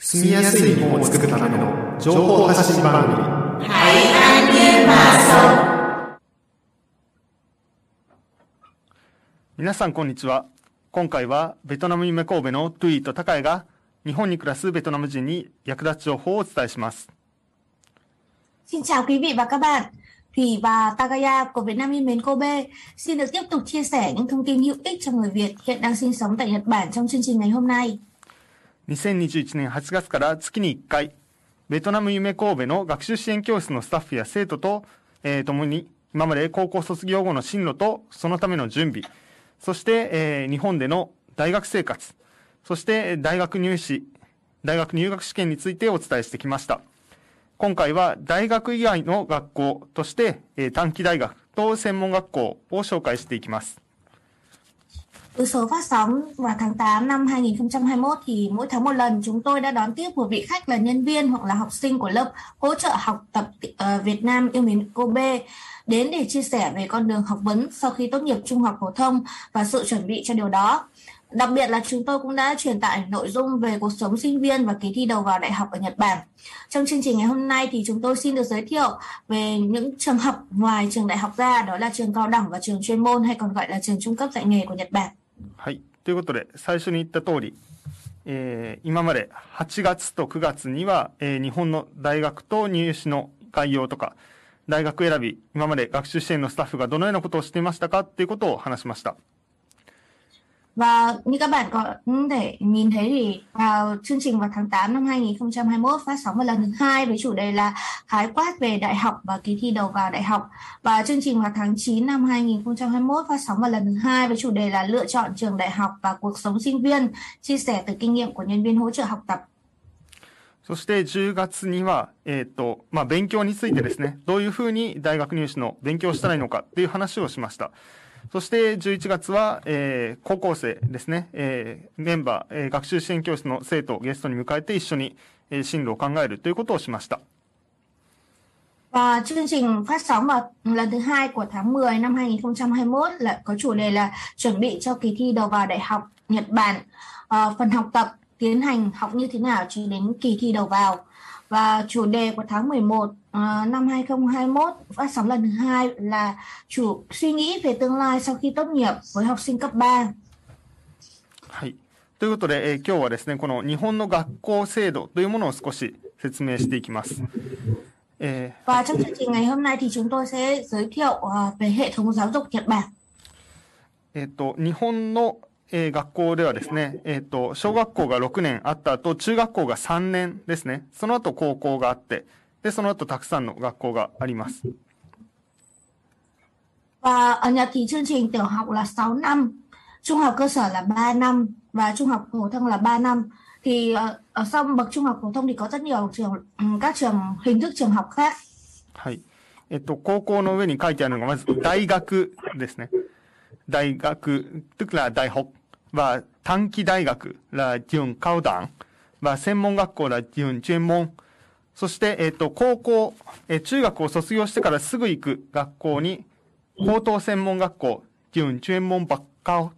住みやすい日本を作るための情報発信番組台湾日马皆さんこんにちは今回はベトナム夢神戸のトゥイと高江が日本に暮らすベトナム人に役立つ情報をお伝えします Xin chào quý vị và các bạn. Thủy và Takaya của Việt Nam Yên Mến Kobe xin được tiếp tục chia sẻ những thông tin hữu ích cho người Việt hiện đang sinh sống tại Nhật Bản trong chương trình ngày hôm nay. 2021年8月から月に1回ベトナム夢神戸の学習支援教室のスタッフや生徒と、えー、共に今まで高校卒業後の進路とそのための準備そして、えー日本での大学生活そして大学入試大学入学試験についてお伝えしてきました。今回は大学以外の学校として、えー短期大学と専門学校を紹介していきます。Từ số phát sóng vào tháng 8 năm 2021 thì mỗi tháng một lần chúng tôi đã đón tiếp một vị khách là nhân viên hoặc là học sinh của lớp hỗ trợ học tập ờ, Việt Nam yêu mến Kobe đến để chia sẻ về con đường học vấn sau khi tốt nghiệp trung học phổ thông và sự chuẩn bị cho điều đó. Đặc biệt là chúng tôi cũng đã truyền tải nội dung về cuộc sống sinh viên và kỳ thi đầu vào đại học ở Nhật Bản. Trong chương trình ngày hôm nay thì chúng tôi xin được giới thiệu về những trường học ngoài trường đại học ra, đó là trường cao đẳng và trường chuyên môn hay còn gọi là trường trung cấp dạy nghề của Nhật Bản. はい。ということで、最初に言った通り、えー今まで8月と9月には、えー日本の大学と入試の概要とか、大学選び、今まで学習支援のスタッフがどのようなことをしていましたかっていうことを話しました。Và như các bạn có thể nhìn thấy thì vào chương trình vào tháng 8 năm 2021 phát sóng vào lần thứ hai với chủ đề là khái quát về đại học và kỳ thi đầu vào đại học. Và chương trình vào tháng 9 năm 2021 phát sóng vào lần thứ hai với chủ đề là lựa chọn trường đại học và cuộc sống sinh viên, chia sẻ từ kinh nghiệm của nhân viên hỗ trợ học tập. そして10月には、えっ、と、まあ、勉強についてですね、どういうふうに大学入試の勉強をしたらいいのかっていう話をしました。 そして11月は、えー高校生ですね、えーメンバー、えー学習支援教室の生徒をゲストに迎えて一緒に、えー進路を考えるということをしました。 Và chương trình phát sóng vào lần thứ hai của tháng 10 năm 2021 là có chủ đề là chuẩn bị cho kỳ thi đầu vào đại học Nhật Bản. Ờ, phần học tập tiến hành học như thế nào cho đến kỳ thi đầu vào. Và chủ đề của tháng 11 ờ, năm 2021 phát sóng lần thứ hai là chủ suy nghĩ về tương lai sau khi tốt nghiệp với học sinh cấp 3. はい。ということで、えー今日はですね、この日本の学校制度というものを少し説明していきます。え Và trong chương trình ngày hôm nay thì chúng tôi sẽ giới thiệu ờ, về hệ thống giáo dục Nhật Bản. ーえっと、日本の、 えー学校ではですね、えっと、小学校が6年あった後、中学校が3年ですね。その後高校があって、で、その後たくさんの学校があります。Và ở Nhật thì chương trình tiểu học là 6 năm, trung học cơ sở là 3 năm và trung học phổ thông là 3 năm. Thì ờ, ở sau bậc trung học phổ thông thì có rất nhiều trường các trường hình thức trường học khác. はい。えっと、高校の上に書いてあるのが、まず、大学ですね。大学、tức là đại học và 短期大学 là trường cao đẳng và 専門学校 là trường chuyên môn そして、えっと、高校、えー中学を卒業してからすぐ行く学校に、高等専門学校、準 chuyên môn bậc cao、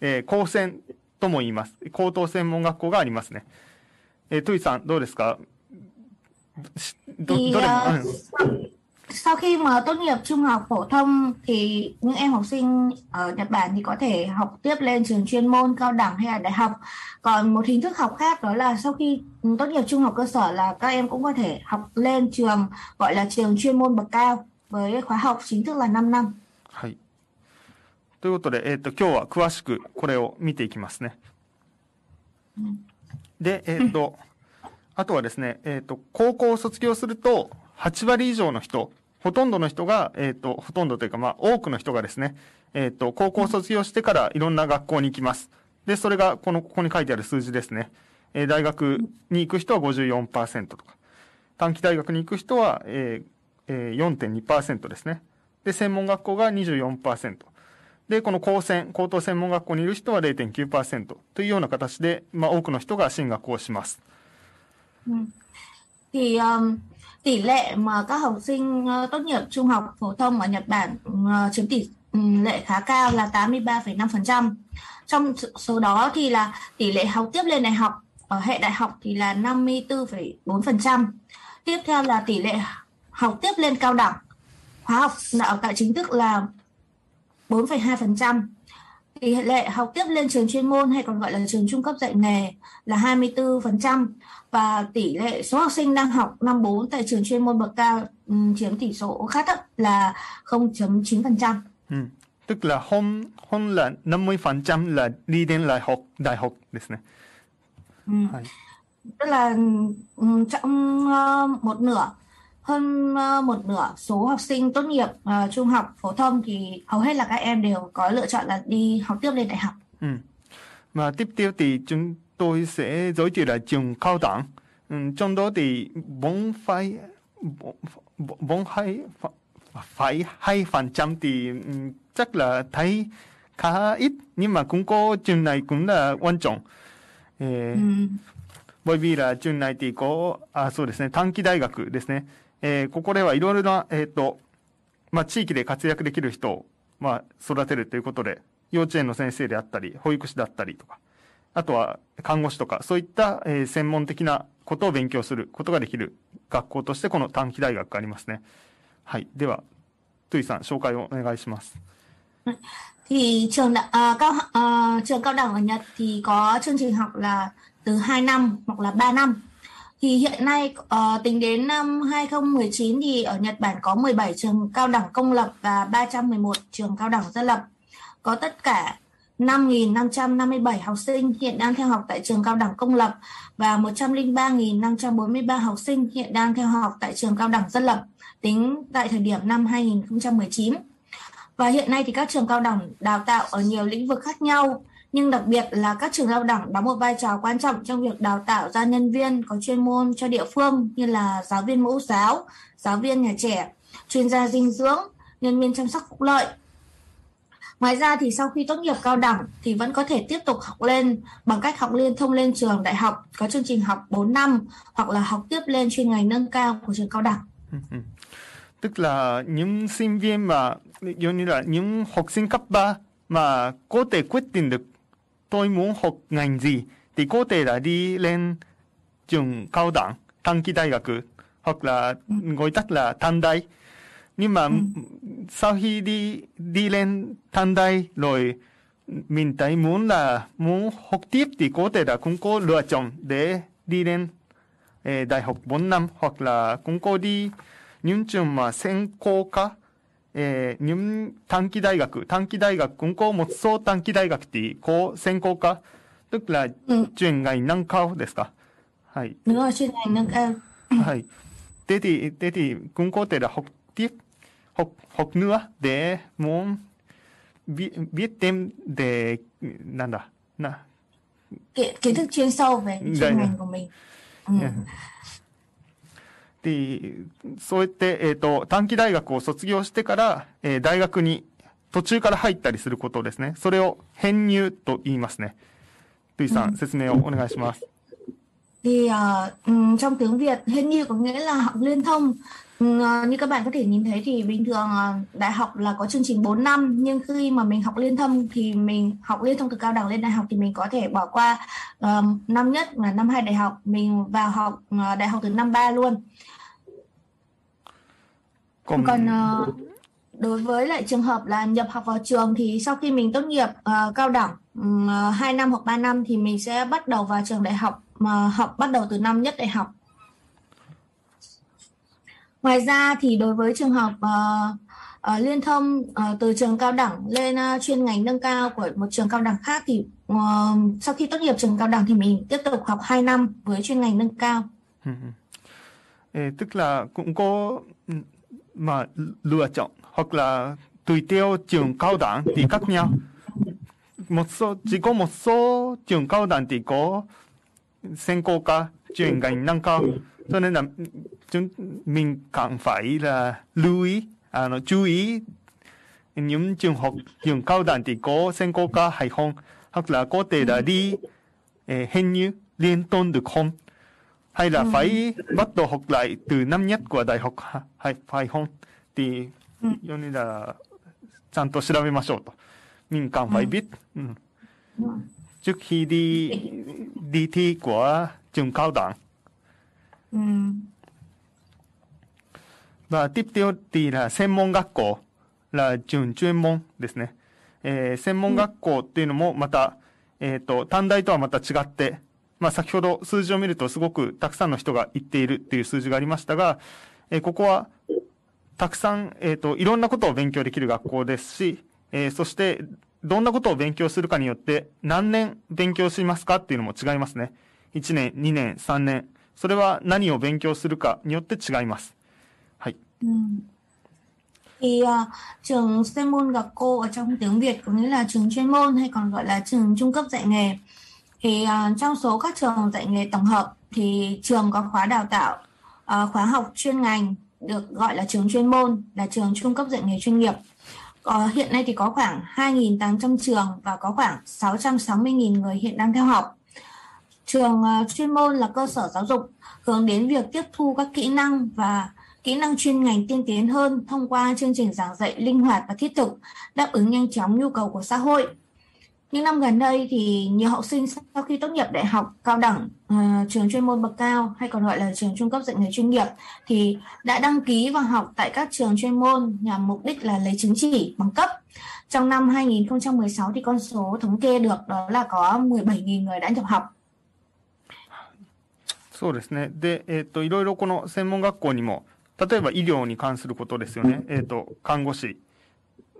えー高専とも言います。高等専門学校がありますね。えー、トゥイさん、どうですか？しど、どれも、うん。sau khi mà tốt nghiệp trung học phổ thông thì những em học sinh ở Nhật Bản thì có thể học tiếp lên trường chuyên môn, cao đẳng hay là đại học. Còn một hình thức học khác đó là sau khi tốt nghiệp trung học cơ sở là các em cũng có thể học lên trường gọi là trường chuyên môn bậc cao với khóa học chính thức là 5 năm. はい。ということで、えっ、と、今日は詳しくこれを見ていきますね。で、えっ、と、あとはですね、えっ、と、高校を卒業すると、8割以上の人、 ほとんどの人が、えっ、と、ほとんどというか、まあ、多くの人がですね、えっ、と、高校卒業してからいろんな学校に行きます。で、それが、この、ここに書いてある数字ですね。えー大学に行く人は54%とか、短期大学に行く人は、えーえー4.2%ですね。で、専門学校が24%。で、この高専、高等専門学校にいる人は0.9%というような形で、まあ、多くの人が進学をします。Thì um, tỷ lệ mà các học sinh ờ, tốt nghiệp trung học phổ thông ở Nhật Bản ờ, chiếm tỷ ừ, lệ khá cao là 83,5%. Trong số- đó thì là tỷ lệ học tiếp lên đại học ở hệ đại học thì là 54,4%. Tiếp theo là tỷ lệ học tiếp lên cao đẳng khóa học đào tạo chính thức là 4,2% Tỷ lệ học tiếp lên trường chuyên môn hay còn gọi là trường trung cấp dạy nghề là 24% và tỷ lệ số học sinh đang học năm 4 tại trường chuyên môn bậc cao um, chiếm tỷ số khá thấp là 0.9%. Ừ. Tức là hôn hôn là 50% là đi đến đại học đại học ですね。 Ừ. Hay. Tức là um, trong uh, một nửa hơn uh, một nửa số học sinh tốt nghiệp uh, trung học phổ thông thì hầu hết là các em đều có lựa chọn là đi học tiếp lên đại học. Ừ. Mà tiếp theo thì chúng tôi sẽ giới thiệu là trường cao đẳng. Ừ, trong đó thì bốn phẩy bốn- bốn hai phải hai phần trăm thì ừ, chắc là thấy khá ít nhưng mà cũng có trường này cũng là quan trọng. Ê, Ừ. bởi vì là trường内thìこう、あ、そうですね、短期大学ですね。 えーここではいろいろな、えっ、と、まあ、地域で活躍できる人を、まあ、育てるということで、幼稚園の先生であったり、保育士だったりとか、あとは看護師とか、そういった、えー専門的なことを勉強することができる学校として、この短期大学がありますね。はい。では、トゥイさん、紹介をお願いします。Thì trường đa- à, cao à, trường cao đẳng ở Nhật thì có chương trình học là từ 2 năm hoặc là 3 năm. Thì hiện nay uh, tính đến năm 2019 thì ở Nhật Bản có 17 trường cao đẳng công lập và 311 trường cao đẳng dân lập. Có tất cả 5.557 học sinh hiện đang theo học tại trường cao đẳng công lập và 103.543 học sinh hiện đang theo học tại trường cao đẳng dân lập tính tại thời điểm năm 2019. Và hiện nay thì các trường cao đẳng đào tạo ở nhiều lĩnh vực khác nhau, nhưng đặc biệt là các trường cao đẳng đóng một vai trò quan trọng trong việc đào tạo ra nhân viên có chuyên môn cho địa phương như là giáo viên mẫu giáo, giáo viên nhà trẻ, chuyên gia dinh dưỡng, nhân viên chăm sóc phúc lợi. Ngoài ra thì sau khi tốt nghiệp cao đẳng thì vẫn có thể tiếp tục học lên bằng cách học liên thông lên trường đại học có chương trình học 4 năm hoặc là học tiếp lên chuyên ngành nâng cao của trường cao đẳng. Tức là những sinh viên mà giống như là những học sinh cấp 3 mà có thể quyết định được tôi muốn học ngành gì thì có thể là đi lên trường cao đẳng,短期大学hoặc là gọi tắt là短大. Nhưng mà sau khi đi đi lên短大rồi mình thấy muốn là muốn học tiếp thì có thể là cũng có lựa chọn để đi lên eh, đại học 4 năm hoặc là cũng có đi những trường mà専攻科 eh, những短期大学短期大学cũng có một số短期大学thì có 専攻科 tức là Ừ. chuyên ngành nâng cao ですかはい Đúng rồi, chuyên ngành nâng cao.はい。thế thì thế thì cũng có thể là học tiếp học học nữa để muốn biết biết thêm để なんだな Kiến, kiến thức chuyên sâu về Dạ, chuyên dạ. ngành của mình. Ừ. でそうやって、えー、と短期大学を卒業してから、えー大学に途中から入ったりすることですね。それを編入と言いますね。ルイさん、説明をお願いします。Thì ừm, trong tiếng Việt hình như có nghĩa là học liên thông. Ờ, như các bạn có thể nhìn thấy thì bình thường ờ, đại học là có chương trình 4 năm nhưng khi mà mình học liên thông thì mình học liên thông từ cao đẳng lên đại học thì mình có thể bỏ qua ờ, năm nhất là năm hai đại học mình vào học đại học từ năm 3 luôn. こん Còn ờ, đối với lại trường hợp là nhập học vào trường thì sau khi mình tốt nghiệp ờ, cao đẳng um, 2 năm hoặc 3 năm thì mình sẽ bắt đầu vào trường đại học mà học bắt đầu từ năm nhất đại học. Ngoài ra thì đối với trường học uh, uh, liên thông uh, từ trường cao đẳng lên uh, chuyên ngành nâng cao của một trường cao đẳng khác thì uh, sau khi tốt nghiệp trường cao đẳng thì mình tiếp tục học 2 năm với chuyên ngành nâng cao. Ừ, ừ. Ê, tức là cũng có ừ, mà lựa chọn hoặc là tùy theo trường cao đẳng thì khác nhau. Một số chỉ có một số trường cao đẳng thì có 専攻科chuyên ngành nâng cao. Cho nên là chúng mình cần phải là lưu ý, à, nó chú ý những trường học trường cao đẳng thì có 専攻科hay không hoặc là có thể là đi eh, hình như liên thông được không hay là phải bắt đầu học lại từ năm nhất của đại học ha- hay phải không thì Ừ. giống như là ちゃんと調べましょうと。民間phải biết. Ừ. Trước khi đi đi thi của trường cao đẳng. Ừ. Và tiếp theo thì là 専門学校 là trường chuyên môn ですね。えー専門学校っていうのもまた、えっ、と、短大とはまた違って、まあ先ほど数字を見るとすごくたくさんの人が行っているっていう数字がありましたが、えーここはたくさん、えっ、と、いろんなことを勉強できる学校ですし、えーそして、どんなことを勉強するかによって、何年勉強しますかっていうのも違いますね。1年、2年、3年。それは何を勉強するかによって違います。はい。 Ừ. Thì à, trường chuyên môn gặp cô ở trong tiếng Việt có nghĩa là trường chuyên môn hay còn gọi là trường trung cấp dạy nghề. Thì à, trong số các trường dạy nghề tổng hợp thì trường có khóa đào tạo à, khóa học chuyên ngành được gọi là trường chuyên môn là trường trung cấp dạy nghề chuyên nghiệp. Ờ, hiện nay thì có khoảng 2.800 trường và có khoảng 660.000 người hiện đang theo học. Trường uh, chuyên môn là cơ sở giáo dục hướng đến việc tiếp thu các kỹ năng và kỹ năng chuyên ngành tiên tiến hơn thông qua chương trình giảng dạy linh hoạt và thiết thực, đáp ứng nhanh chóng nhu cầu của xã hội. Những năm gần đây thì nhiều học sinh sau khi tốt nghiệp đại học, cao đẳng, ờ, trường chuyên môn bậc cao hay còn gọi là trường trung cấp dạy nghề chuyên nghiệp thì đã đăng ký vào học tại các trường chuyên môn nhằm mục đích là lấy chứng chỉ bằng cấp. Trong năm 2016 thì con số thống kê được đó là có 17.000 người đã nhập học. そうですね。で、えっ、と、いろいろこの専門学校にも、例えば医療に関することですよね。えっ、と、看護師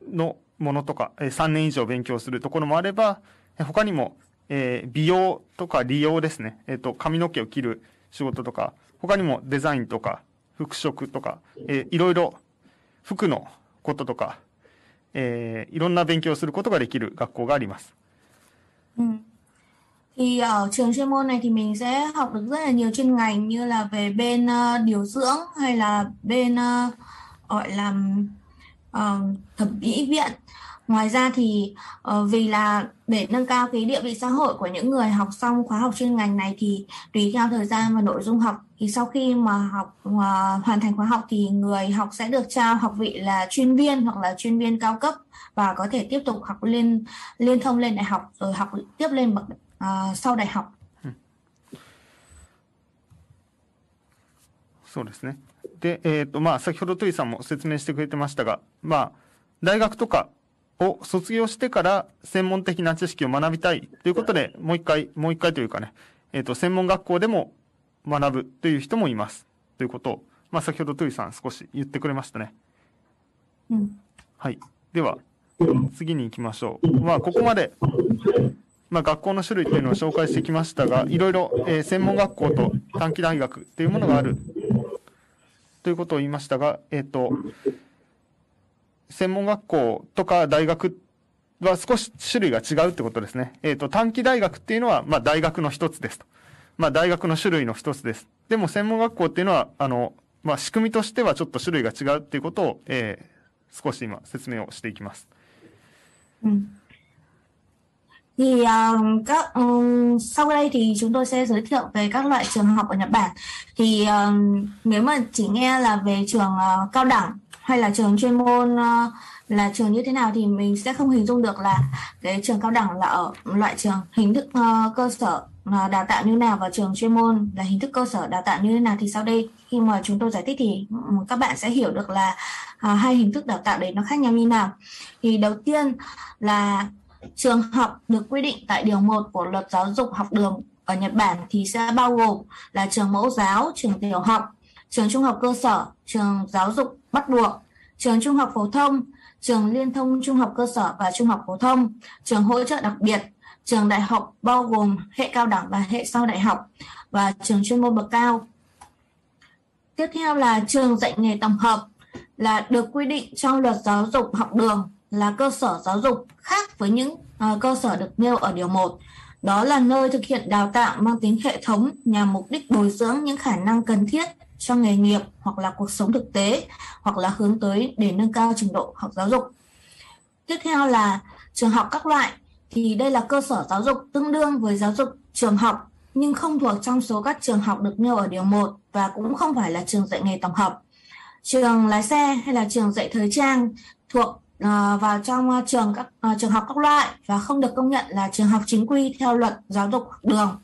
の ものとか、え3年以上勉強するところもあれば、他にも、えー美容とか利用ですね。えっ、と、髪の毛を切る仕事とか、他にもデザインとか、服飾とか、えーいろいろ服のこととか、えーいろんな勉強をすることができる学校があります。Ừ. Thì ở trường chuyên môn này thì mình sẽ học được rất là nhiều chuyên ngành như là về bên ờ, điều dưỡng hay là bên ờ, gọi là ờ, thẩm mỹ viện. Ngoài ra thì ờ, vì là để nâng cao cái địa vị xã hội của những người học xong khóa học chuyên ngành này thì tùy theo thời gian và nội dung học thì sau khi mà học mà hoàn thành khóa học thì người học sẽ được trao học vị là chuyên viên hoặc là chuyên viên cao cấp và có thể tiếp tục học lên liên thông lên đại học rồi học tiếp lên bậc à, sau đại học. そうですね。 で、えっ、と、まあ、先ほどトゥイさんも説明してくれてましたが、まあ、大学とかを卒業してから専門的な知識を学びたいということで、もう一回、もう一回というかね、えっ、と、専門学校でも学ぶという人もいます。ということを、まあ、先ほどトゥイさん少し言ってくれましたね。Ừ. はい。では、次に行きましょう。まあ、ここまで、まあ、学校の種類というのを紹介してきましたが、いろいろ、えー専門学校と短期大学っていうものがあるということを言いましたが、えっ、と、専門学校とか大学は少し種類が違うってことですね。えっ、と、短期大学っていうのは、まあ、大学の一つですと。まあ、大学の種類の一つです。でも、専門学校っていうのは、あの、まあ、仕組みとしてはちょっと種類が違うっていうことを、えー少し今説明をしていきます。Ừ. Thì uh, các um, sau đây thì chúng tôi sẽ giới thiệu về các loại trường học ở Nhật Bản. Thì uh, nếu mà chỉ nghe là về trường uh, cao đẳng hay là trường chuyên môn uh, là trường như thế nào thì mình sẽ không hình dung được là cái trường cao đẳng là ở loại trường hình thức uh, cơ sở uh, đào tạo như nào và trường chuyên môn là hình thức cơ sở đào tạo như thế nào thì sau đây khi mà chúng tôi giải thích thì um, các bạn sẽ hiểu được là uh, hai hình thức đào tạo đấy nó khác nhau như nào. Thì đầu tiên là trường học được quy định tại điều 1 của luật giáo dục học đường ở Nhật Bản thì sẽ bao gồm là trường mẫu giáo, trường tiểu học, trường trung học cơ sở, trường giáo dục bắt buộc, trường trung học phổ thông, trường liên thông trung học cơ sở và trung học phổ thông, trường hỗ trợ đặc biệt, trường đại học bao gồm hệ cao đẳng và hệ sau đại học và trường chuyên môn bậc cao. Tiếp theo là trường dạy nghề tổng hợp là được quy định trong luật giáo dục học đường là cơ sở giáo dục khác với những uh, cơ sở được nêu ở điều 1. Đó là nơi thực hiện đào tạo mang tính hệ thống nhằm mục đích bồi dưỡng những khả năng cần thiết cho nghề nghiệp hoặc là cuộc sống thực tế hoặc là hướng tới để nâng cao trình độ học giáo dục. Tiếp theo là trường học các loại thì đây là cơ sở giáo dục tương đương với giáo dục trường học nhưng không thuộc trong số các trường học được nêu ở điều 1 và cũng không phải là trường dạy nghề tổng hợp. Trường lái xe hay là trường dạy thời trang thuộc vào trong uh, trường các uh, trường học các loại và không được công nhận là trường học chính quy theo luật giáo dục đường.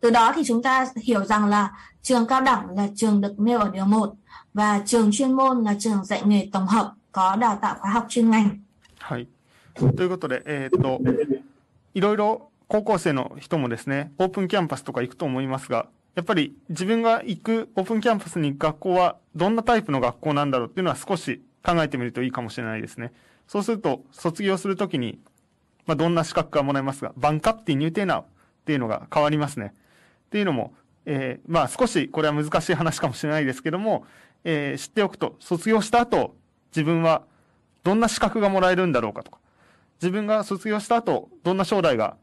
Từ đó thì chúng ta hiểu rằng là trường cao đẳng là trường được nêu ở điều 1 và trường chuyên môn là trường dạy nghề tổng hợp có đào tạo khóa học chuyên ngành. はい。ということで、えー、っと、いろいろ高校生の人もですね、オープンキャンパスとか行くと思いますが、やっぱり自分が行くオープンキャンパスに行く学校はどんなタイプの学校なんだろうっていうのは少し 考えてみるといいかもしれないですね。そうすると、卒業するときに、まあ、どんな資格がもらえますが、バンカッティニューテーナーっていうのが変わりますね。っていうのも、えー、まあ少しこれは難しい話かもしれないですけども、えー、知っておくと、卒業した後、自分はどんな資格がもらえるんだろうかとか、自分が卒業した後、どんな将来が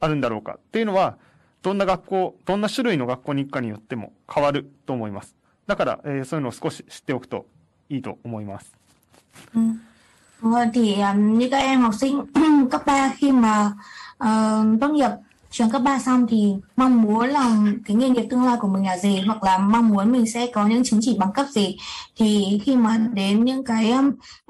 あるんだろうかっていうのは、どんな学校、どんな種類の学校に行くかによっても変わると思います。だから、えー、そういうのを少し知っておくといいと思います。Ừ. Vâng, thì um, như các em học sinh cấp 3 khi mà uh, tốt nghiệp trường cấp 3 xong thì mong muốn là cái nghề nghiệp tương lai của mình là gì hoặc là mong muốn mình sẽ có những chứng chỉ bằng cấp gì thì khi mà đến những cái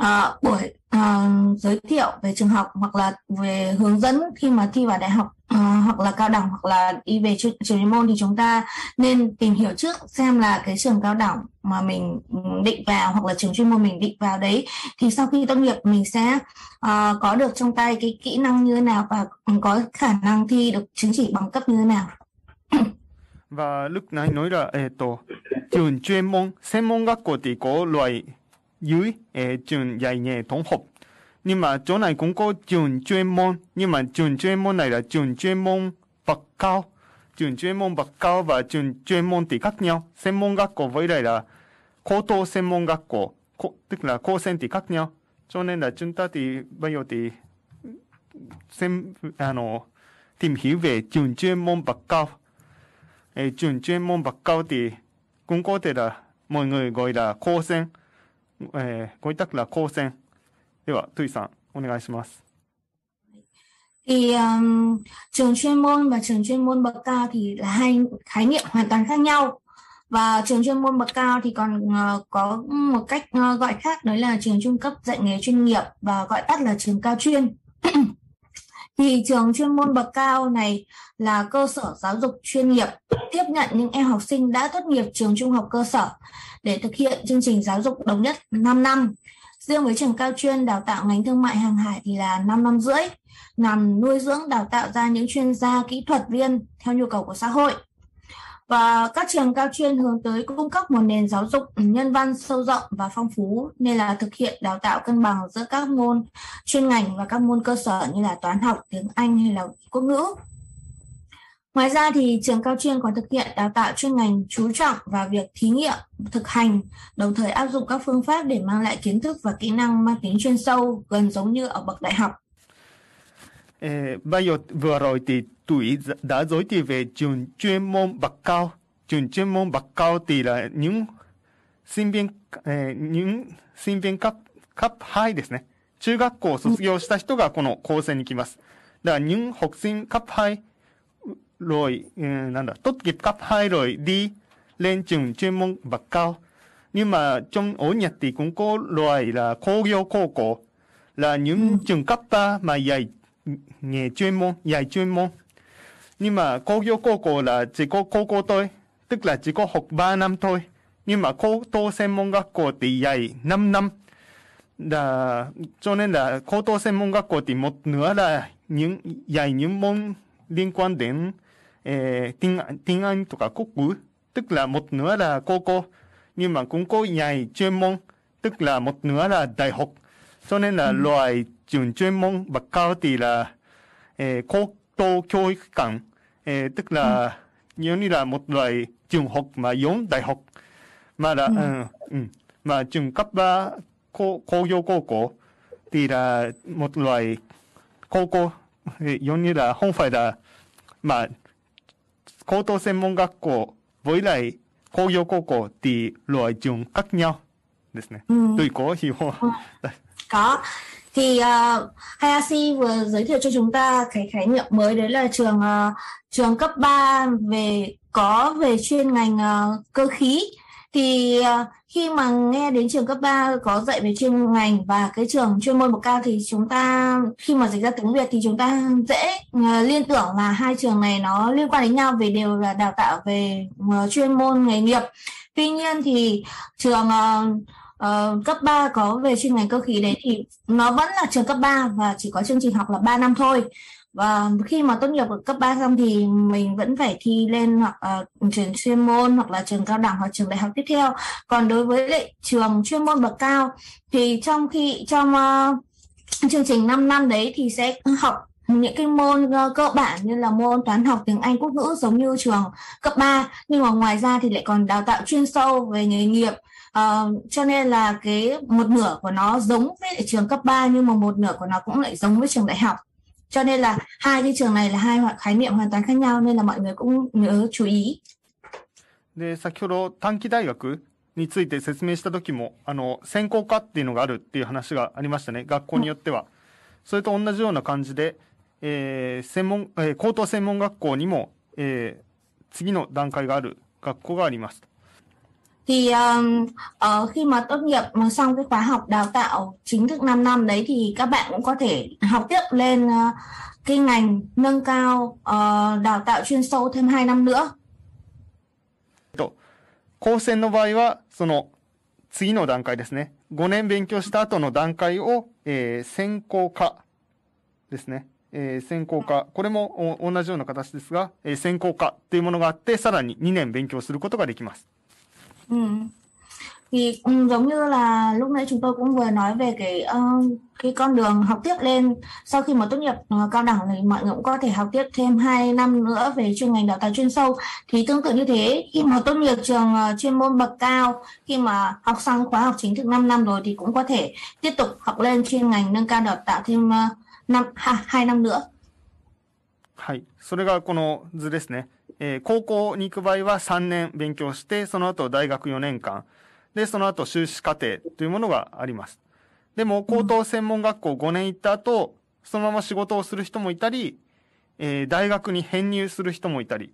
uh, buổi uh, giới thiệu về trường học hoặc là về hướng dẫn khi mà thi vào đại học uh, hoặc là cao đẳng hoặc là đi về trường chuyên môn thì chúng ta nên tìm hiểu trước xem là cái trường cao đẳng mà mình định vào hoặc là trường chuyên môn mình định vào đấy thì sau khi tốt nghiệp mình sẽ uh, có được trong tay cái kỹ năng như thế nào và có khả năng thi được chứng chỉ bằng cấp như thế nào và lúc nãy nói là eh, to, trường chuyên môn,専門学校thì có loại dưới eh, trường dạy nghề tổng hợp nhưng mà chỗ này cũng có trường chuyên môn nhưng mà trường chuyên môn này là trường chuyên môn bậc cao trường chuyên môn bậc cao và trường chuyên môn thì khác nhau専門学校với lại là高等専門学校tức là cô sen thì khác nhau cho nên là chúng ta thì bây giờ thì xem à, nó, tìm hiểu về trường chuyên môn bậc cao Ê, trường chuyên môn bậc cao thì cũng có thể là mọi người gọi là cô sen gọi tắt là cô sen では、トゥイさん、お願いします。Thì um, trường chuyên môn và trường chuyên môn bậc cao thì là hai khái niệm hoàn toàn khác nhau. Và trường chuyên môn bậc cao thì còn uh, có một cách uh, gọi khác đó là trường trung cấp dạy nghề chuyên nghiệp và gọi tắt là trường cao chuyên. thì trường chuyên môn bậc cao này là cơ sở giáo dục chuyên nghiệp tiếp nhận những em học sinh đã tốt nghiệp trường trung học cơ sở để thực hiện chương trình giáo dục đồng nhất 5 năm Riêng với trường cao chuyên đào tạo ngành thương mại hàng hải thì là 5 năm rưỡi, nhằm nuôi dưỡng đào tạo ra những chuyên gia kỹ thuật viên theo nhu cầu của xã hội. Và các trường cao chuyên hướng tới cung cấp một nền giáo dục nhân văn sâu rộng và phong phú nên là thực hiện đào tạo cân bằng giữa các môn chuyên ngành và các môn cơ sở như là toán học, tiếng Anh hay là quốc ngữ. Ngoài ra thì trường cao chuyên còn thực hiện đào tạo chuyên ngành chú trọng vào việc thí nghiệm, thực hành, đồng thời áp dụng các phương pháp để mang lại kiến thức và kỹ năng mang tính chuyên sâu gần giống như ở bậc đại học. Eh, bây giờ vừa rồi thì tuổi đã giới thiệu về trường chuyên môn bậc cao. Trường chuyên môn bậc cao thì là những sinh viên, eh, những sinh viên cấp, cấp 2ですね。中学校を卒業した人がこの高専に来ます。だから、những học sinh cấp 2 rồi ừ, là tốt nghiệp cấp 2 rồi đi lên trường chuyên môn bậc cao. Nhưng mà trong ở Nhật thì cũng có loại là cô yêu cô cổ là những ừ. trường cấp 3 mà dạy nghề chuyên môn, dạy chuyên môn. Nhưng mà cô yêu cô cổ là chỉ có cô cô thôi, tức là chỉ có học 3 năm thôi. Nhưng mà cô tô専門学校thì dạy 5 năm. Là, cho nên là cô tô専門学校thì một nửa là những dạy những môn liên quan đến eh, tiếng, tiếng Anh とかquốc ngữ, tức là một nửa là cô cô, nhưng mà cũng có dạy chuyên môn, tức là một nửa là đại học. Cho nên là ừ. loại trường chuyên môn bậc cao thì là eh, cô tô giáo dục館, eh, tức là ừ. giống như là một loại trường học mà giống đại học. Mà là, ừ. Uh, ừ, mà trường cấp 3 cô, cô giáo cô cổ thì là một loại cô cô, giống như là không phải là mà 高等専門学校 với lại 工業高校 thì loại trường khác nhau ですね。Ừ. Tôi có hiểu không? Có. Thì uh, Hayashi vừa giới thiệu cho chúng ta cái khái niệm mới đấy là trường uh, trường cấp 3 về có về chuyên ngành uh, cơ khí thì ờ, khi mà nghe đến trường cấp 3 có dạy về chuyên ngành và cái trường chuyên môn bậc cao thì chúng ta khi mà dịch ra tiếng Việt thì chúng ta dễ ờ, liên tưởng là hai trường này nó liên quan đến nhau vì đều là đào tạo về ờ, chuyên môn nghề nghiệp. Tuy nhiên thì trường uh, cấp 3 có về chuyên ngành cơ khí đấy thì nó vẫn là trường cấp 3 và chỉ có chương trình học là 3 năm thôi và khi mà tốt nghiệp ở cấp 3 xong thì mình vẫn phải thi lên hoặc uh, trường chuyên môn hoặc là trường cao đẳng hoặc trường đại học tiếp theo. Còn đối với lại trường chuyên môn bậc cao thì trong khi trong uh, chương trình 5 năm đấy thì sẽ học những cái môn uh, cơ bản như là môn toán học tiếng Anh quốc ngữ giống như trường cấp 3 nhưng mà ngoài ra thì lại còn đào tạo chuyên sâu về nghề nghiệp. Uh, cho nên là cái một nửa của nó giống với lại trường cấp 3 nhưng mà một nửa của nó cũng lại giống với trường đại học. Cho nên là hai cái trường này là hai khái niệm hoàn toàn khác nhau nên là mọi người cũng nhớ chú ý. で先ほど短期大学について説明した時もあの専攻科っていうのがあるっていう話がありましたね。学校によっては、それと同じような感じで、えー専門えー高等専門学校にも、えー次の段階がある学校があります。thì um, uh, khi mà tốt nghiệp mà xong cái khóa học đào tạo chính thức 5 năm đấy thì các bạn cũng có thể học tiếp lên uh, cái ngành nâng cao uh, đào tạo chuyên sâu thêm 2 năm nữa と高専の場合はその次の段階ですね5年勉強した後の段階を、えー専攻科ですね、えー専攻科これもお同じような形ですが、えー専攻科っていうものがあってさらに2年勉強することができます Ừ. Thì ừ, giống như là lúc nãy chúng tôi cũng vừa nói về cái ờ, cái con đường học tiếp lên sau khi mà tốt nghiệp ờ, cao đẳng thì mọi người cũng có thể học tiếp thêm 2 năm nữa về chuyên ngành đào tạo chuyên sâu thì tương tự như thế khi mà tốt nghiệp trường ờ, chuyên môn bậc cao khi mà học xong khóa học chính thức 5 năm rồi thì cũng có thể tiếp tục học lên chuyên ngành nâng cao đào tạo thêm ờ, năm ha, 2 năm nữa はい。それがこの図ですね。 えー高校に行く場合は3年勉強して、その後大学4年間。で、その後修士課程というものがあります。でも、高等専門学校5年行った後、そのまま仕事をする人もいたり、えー大学に編入する人もいたり。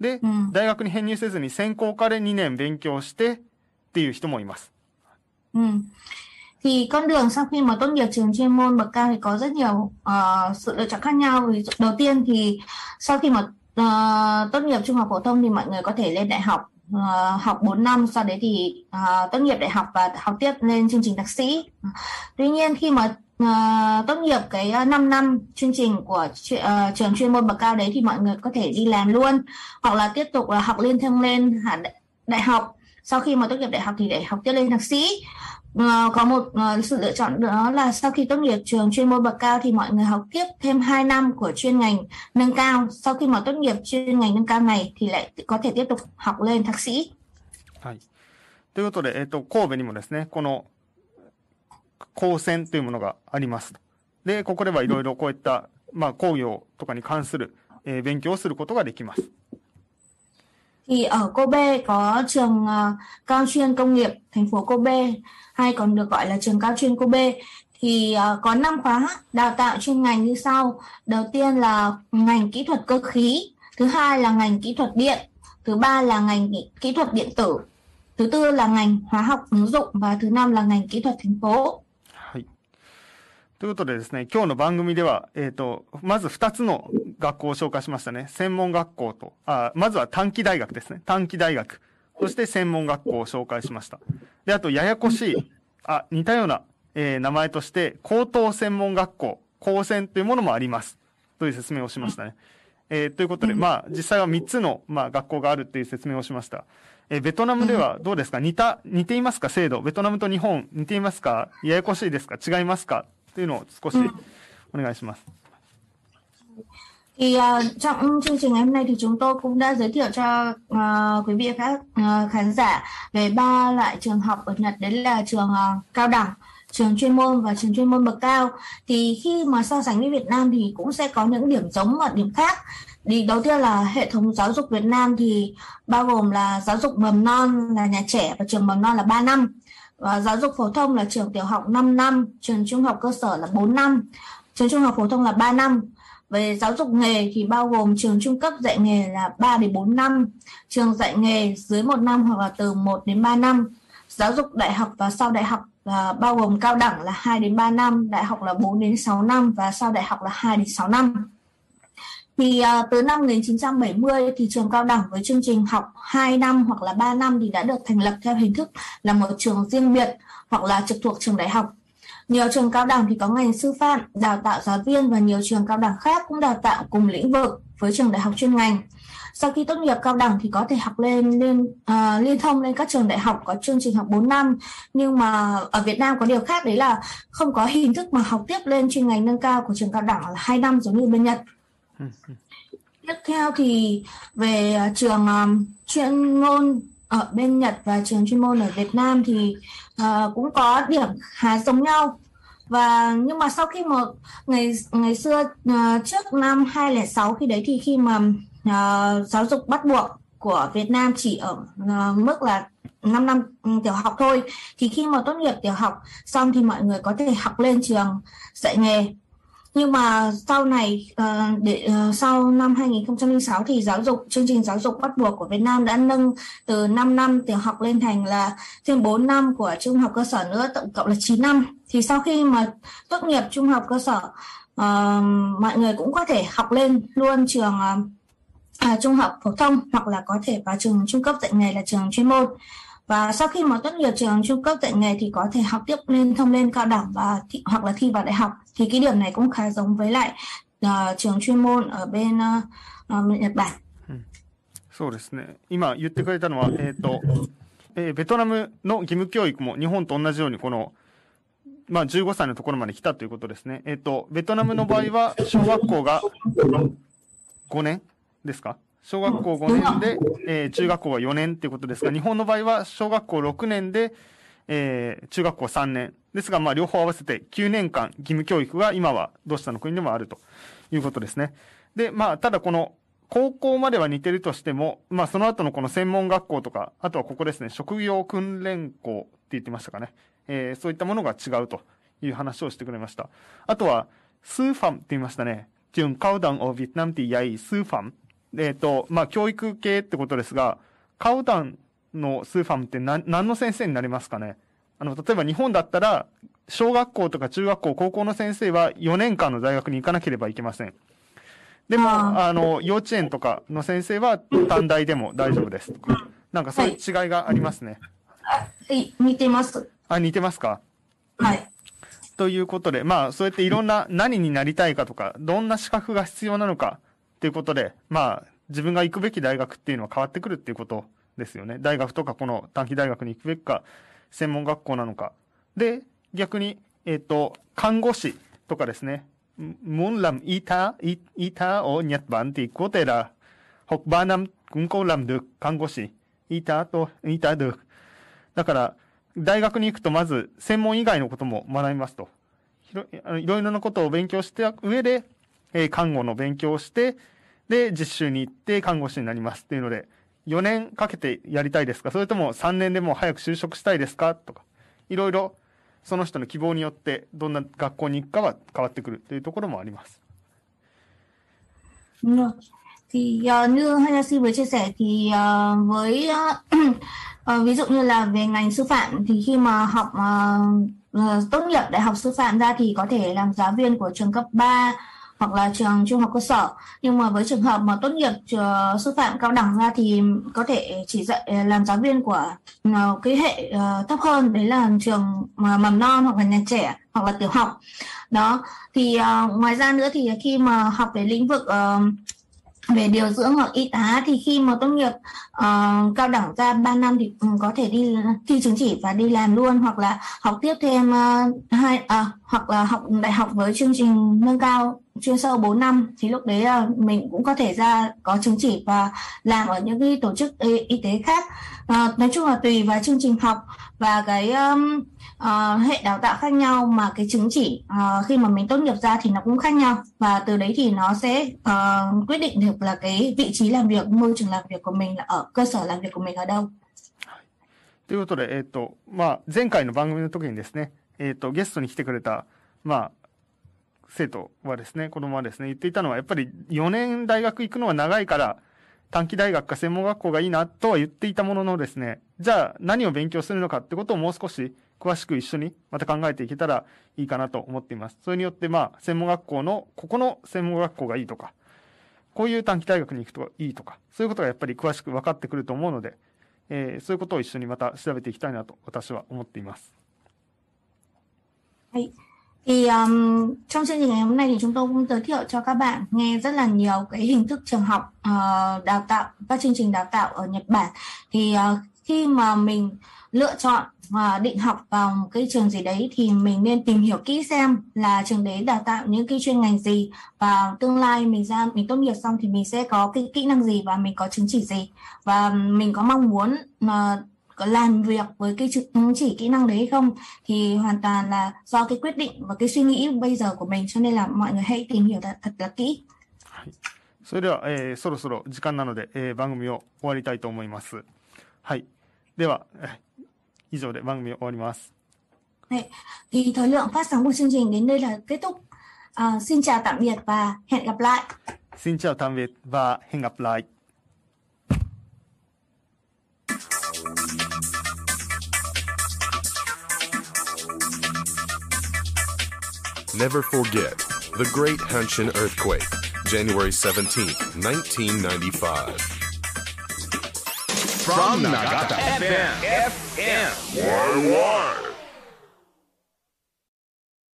で、うん大学に編入せずに専攻科で2年勉強してっていう人もいます。Ừ. Thì con đường sau khi mà tốt nghiệp trường chuyên môn bậc cao thì có rất nhiều ờ, sự lựa chọn khác nhau. Ví dụ đầu tiên thì sau khi mà à, tốt nghiệp trung học phổ thông thì mọi người có thể lên đại học à, học 4 năm sau đấy thì à, tốt nghiệp đại học và học tiếp lên chương trình thạc sĩ. Tuy nhiên khi mà à, tốt nghiệp cái ờ, 5 năm chương trình của uh, trường chuyên môn bậc cao đấy thì mọi người có thể đi làm luôn hoặc là tiếp tục là học liên thông lên đại- đại học. Sau khi mà tốt nghiệp đại học thì để học tiếp lên thạc sĩ. Ờ, có một ờ, sự lựa chọn nữa là sau khi tốt nghiệp trường chuyên môn bậc cao thì mọi người học tiếp thêm 2 năm của chuyên ngành nâng cao. Sau khi mà tốt nghiệp chuyên ngành nâng cao này thì lại có thể tiếp tục học lên thạc sĩ. はい。ということで、えっ、と、神戸にもですね、この、高専というものがありますと。で、ここではいろいろこういった、まあ、工業とかに関する、えー勉強をすることができます。 Thì ở Kobe có trường uh, cao chuyên công nghiệp thành phố Kobe hay còn được gọi là trường cao chuyên Kobe thì uh, có 5 khóa đào tạo chuyên ngành như sau. Đầu tiên là ngành kỹ thuật cơ khí, thứ hai là ngành kỹ thuật điện, thứ ba là ngành kỹ, kỹ thuật điện tử, thứ tư là ngành hóa học ứng dụng và thứ năm là ngành kỹ thuật thành phố. ということでですね、今日の番組では、えっ、と、まず2つの学校を紹介しましたね。専門学校と、あ、まずは短期大学ですね。短期大学。そして専門学校を紹介しました。で、あと、ややこしい、あ、似たような、えー名前として、高等専門学校、高専というものもあります。という説明をしましたね。えーということで、まあ、実際は3つの、まあ、学校があるっていう説明をしました。えーベトナムではどうですか？似た、似ていますか？制度。ベトナムと日本似ていますか？ややこしいですか？違いますか？っていうのを少しお願いします。 Thì ờ, trong chương trình ngày hôm nay thì chúng tôi cũng đã giới thiệu cho ờ, quý vị và các ờ, khán giả về ba loại trường học ở Nhật đấy là trường ờ, cao đẳng, trường chuyên môn và trường chuyên môn bậc cao. Thì khi mà so sánh với Việt Nam thì cũng sẽ có những điểm giống và điểm khác. Thì đầu tiên là hệ thống giáo dục Việt Nam thì bao gồm là giáo dục mầm non là nhà trẻ và trường mầm non là 3 năm. và giáo dục phổ thông là trường tiểu học 5 năm, trường trung học cơ sở là 4 năm, trường trung học phổ thông là 3 năm về giáo dục nghề thì bao gồm trường trung cấp dạy nghề là 3 đến 4 năm, trường dạy nghề dưới 1 năm hoặc là từ 1 đến 3 năm. Giáo dục đại học và sau đại học là bao gồm cao đẳng là 2 đến 3 năm, đại học là 4 đến 6 năm và sau đại học là 2 đến 6 năm. Thì uh, từ năm 1970 thì trường cao đẳng với chương trình học 2 năm hoặc là 3 năm thì đã được thành lập theo hình thức là một trường riêng biệt hoặc là trực thuộc trường đại học. Nhiều trường cao đẳng thì có ngành sư phạm, đào tạo giáo viên và nhiều trường cao đẳng khác cũng đào tạo cùng lĩnh vực với trường đại học chuyên ngành. Sau khi tốt nghiệp cao đẳng thì có thể học lên liên uh, ờ, liên thông lên các trường đại học có chương trình học 4 năm nhưng mà ở Việt Nam có điều khác đấy là không có hình thức mà học tiếp lên chuyên ngành nâng cao của trường cao đẳng là 2 năm giống như bên Nhật. Tiếp theo thì về à, trường um, chuyên môn ở bên Nhật và trường chuyên môn ở Việt Nam thì uh, cũng có điểm khá giống nhau. Và nhưng mà sau khi mà ngày ngày xưa uh, trước năm 2006 khi đấy thì khi mà uh, giáo dục bắt buộc của Việt Nam chỉ ở uh, mức là 5 năm ừ, tiểu học thôi thì khi mà tốt nghiệp tiểu học xong thì mọi người có thể học lên trường dạy nghề nhưng mà sau này uh, để uh, sau năm 2006 thì giáo dục chương trình giáo dục bắt buộc của Việt Nam đã nâng từ 5 năm tiểu học lên thành là thêm 4 năm của trung học cơ sở nữa tổng cộng là 9 năm. Thì sau khi mà tốt nghiệp trung học cơ sở uh, mọi người cũng có thể học lên luôn trường uh, à, trung học phổ thông hoặc là có thể vào trường trung cấp dạy nghề là trường chuyên môn và sau khi mà tốt nghiệp trường trung cấp dạy nghề thì có thể học tiếp lên thông lên cao đẳng và thi, hoặc là thi vào đại học thì cái điểm này cũng khá giống với lại uh, trường chuyên môn ở bên uh, uh, Nhật Bản. そうですね。今言ってくれたのは、えっ、ー、と、えー、ベトナムの義務教育も日本と同じように、この、まあ、15歳のところまで来たということですね。えっ、ー、と、ベトナムの場合は、小学校が5年ですか 小学校5年で、えー、中学校は4年っていうことですが、日本の場合は小学校6年で、えー、中学校3年。ですが、まあ、両方合わせて9年間義務教育が今は同志社の国でもあるということですね。で、まあ、ただこの、高校までは似てるとしても、まあ、その後のこの専門学校とか、あとはここですね、職業訓練校って言ってましたかね。えー、そういったものが違うという話をしてくれました。あとは、スーファムって言いましたね。準高段をビエトナムティヤイスーファム。えっ、ー、と、まあ、教育系ってことですが、カウダンのスーファムって何、何の先生になりますかね？あの、例えば日本だったら、小学校とか中学校、高校の先生は4年間の大学に行かなければいけません。でも、あの、幼稚園とかの先生は短大でも大丈夫ですとか。なんかそういう違いがありますね。はい、似てます。あ、似てますか？はい。ということで、まあ、そうやっていろんな何になりたいかとか、どんな資格が必要なのか、っていうことで、まあ、自分が行くべき大学っていうのは変わってくるっていうことですよね。大学とかこの短期大学に行くべきか、専門学校なのか。で、逆に、えっ、ー、と、看護師とかですね。muốn làm y tá, y, y tá ở Nhật Bản thì có thể là học 3 năm cũng có làm được 看護師。y tá と y tá được。だから、大学に行くとまず専門以外のことも学びますと。いろいろなことを勉強して上で、え、看護の勉強をして、で、実習に行って看護師になりますっていうので、4年かけてやりたいですかそれとも3年でも早く就職したいですかとか、いろいろその人の希望によってどんな学校に行くかは変わってくるというところもあります。Thì uh, như Hayashi vừa chia sẻ thì uh, với uh, uh, ví dụ như là về ngành sư phạm thì khi mà học uh, uh, tốt nghiệp đại học sư phạm ra thì có thể làm giáo viên của trường cấp 3 hoặc là trường trung học cơ sở. Nhưng mà với trường hợp mà tốt nghiệp trường sư phạm cao đẳng ra thì có thể chỉ dạy ờ, làm giáo viên của ờ, cái hệ ờ, thấp hơn đấy là trường mầm non hoặc là nhà trẻ hoặc là tiểu học. Đó thì uh, ngoài ra nữa thì khi mà học về lĩnh vực uh, về điều dưỡng hoặc y tá thì khi mà tốt nghiệp uh, cao đẳng ra 3 năm thì um, có thể đi thi chứng chỉ và đi làm luôn hoặc là học tiếp thêm uh, hai uh, hoặc là học đại học với chương trình nâng cao chuyên sâu 4 năm thì lúc đấy là mình cũng có thể ra có chứng chỉ và làm ở những cái tổ chức y, y tế khác uh, nói chung là tùy vào chương trình học và cái um, uh, hệ đào tạo khác nhau mà cái chứng chỉ uh, khi mà mình tốt nghiệp ra thì nó cũng khác nhau và từ đấy thì nó sẽ uh, quyết định được là cái vị trí làm việc môi trường làm việc của mình là ở cơ sở làm việc của mình ở đâu ということで、えっ、ー、と、まあ、前回の番組の時にですね、えっ、ー、と、ゲストに来てくれた、まあ、 生徒はですね、子供はですね、言っていたのは、やっぱり4年大学行くのは長いから、短期大学か専門学校がいいなとは言っていたもののですね、じゃあ何を勉強するのかってことをもう少し詳しく一緒にまた考えていけたらいいかなと思っています。それによってまあ、専門学校の、ここの専門学校がいいとか、こういう短期大学に行くといいとか、そういうことがやっぱり詳しく分かってくると思うので、えー、そういうことを一緒にまた調べていきたいなと私は思っています。はい。Thì um, trong chương trình ngày hôm nay thì chúng tôi cũng giới thiệu cho các bạn nghe rất là nhiều cái hình thức trường học uh, đào tạo các chương trình đào tạo ở Nhật Bản. Thì uh, khi mà mình lựa chọn và định học vào một cái trường gì đấy thì mình nên tìm hiểu kỹ xem là trường đấy đào tạo những cái chuyên ngành gì và tương lai mình ra mình tốt nghiệp xong thì mình sẽ có cái kỹ năng gì và mình có chứng chỉ gì và mình có mong muốn uh, có làm việc với cái chứng chỉ kỹ năng đấy hay không thì hoàn toàn là do cái quyết định và cái suy nghĩ bây giờ của mình cho nên là mọi người hãy tìm hiểu thật, thật là kỹ. それでは、えー、そろそろ時間なので、えー、番組を終わりたいと思います。はい。では、以上で番組を終わります。Đấy. Thì thời lượng phát sóng của chương trình đến đây là kết thúc. À, xin chào tạm biệt và hẹn gặp lại. Xin chào tạm biệt và hẹn gặp lại. Never forget the Great Hanshin Earthquake, January 17, 1995. From Nagata FM, FM. Why, why?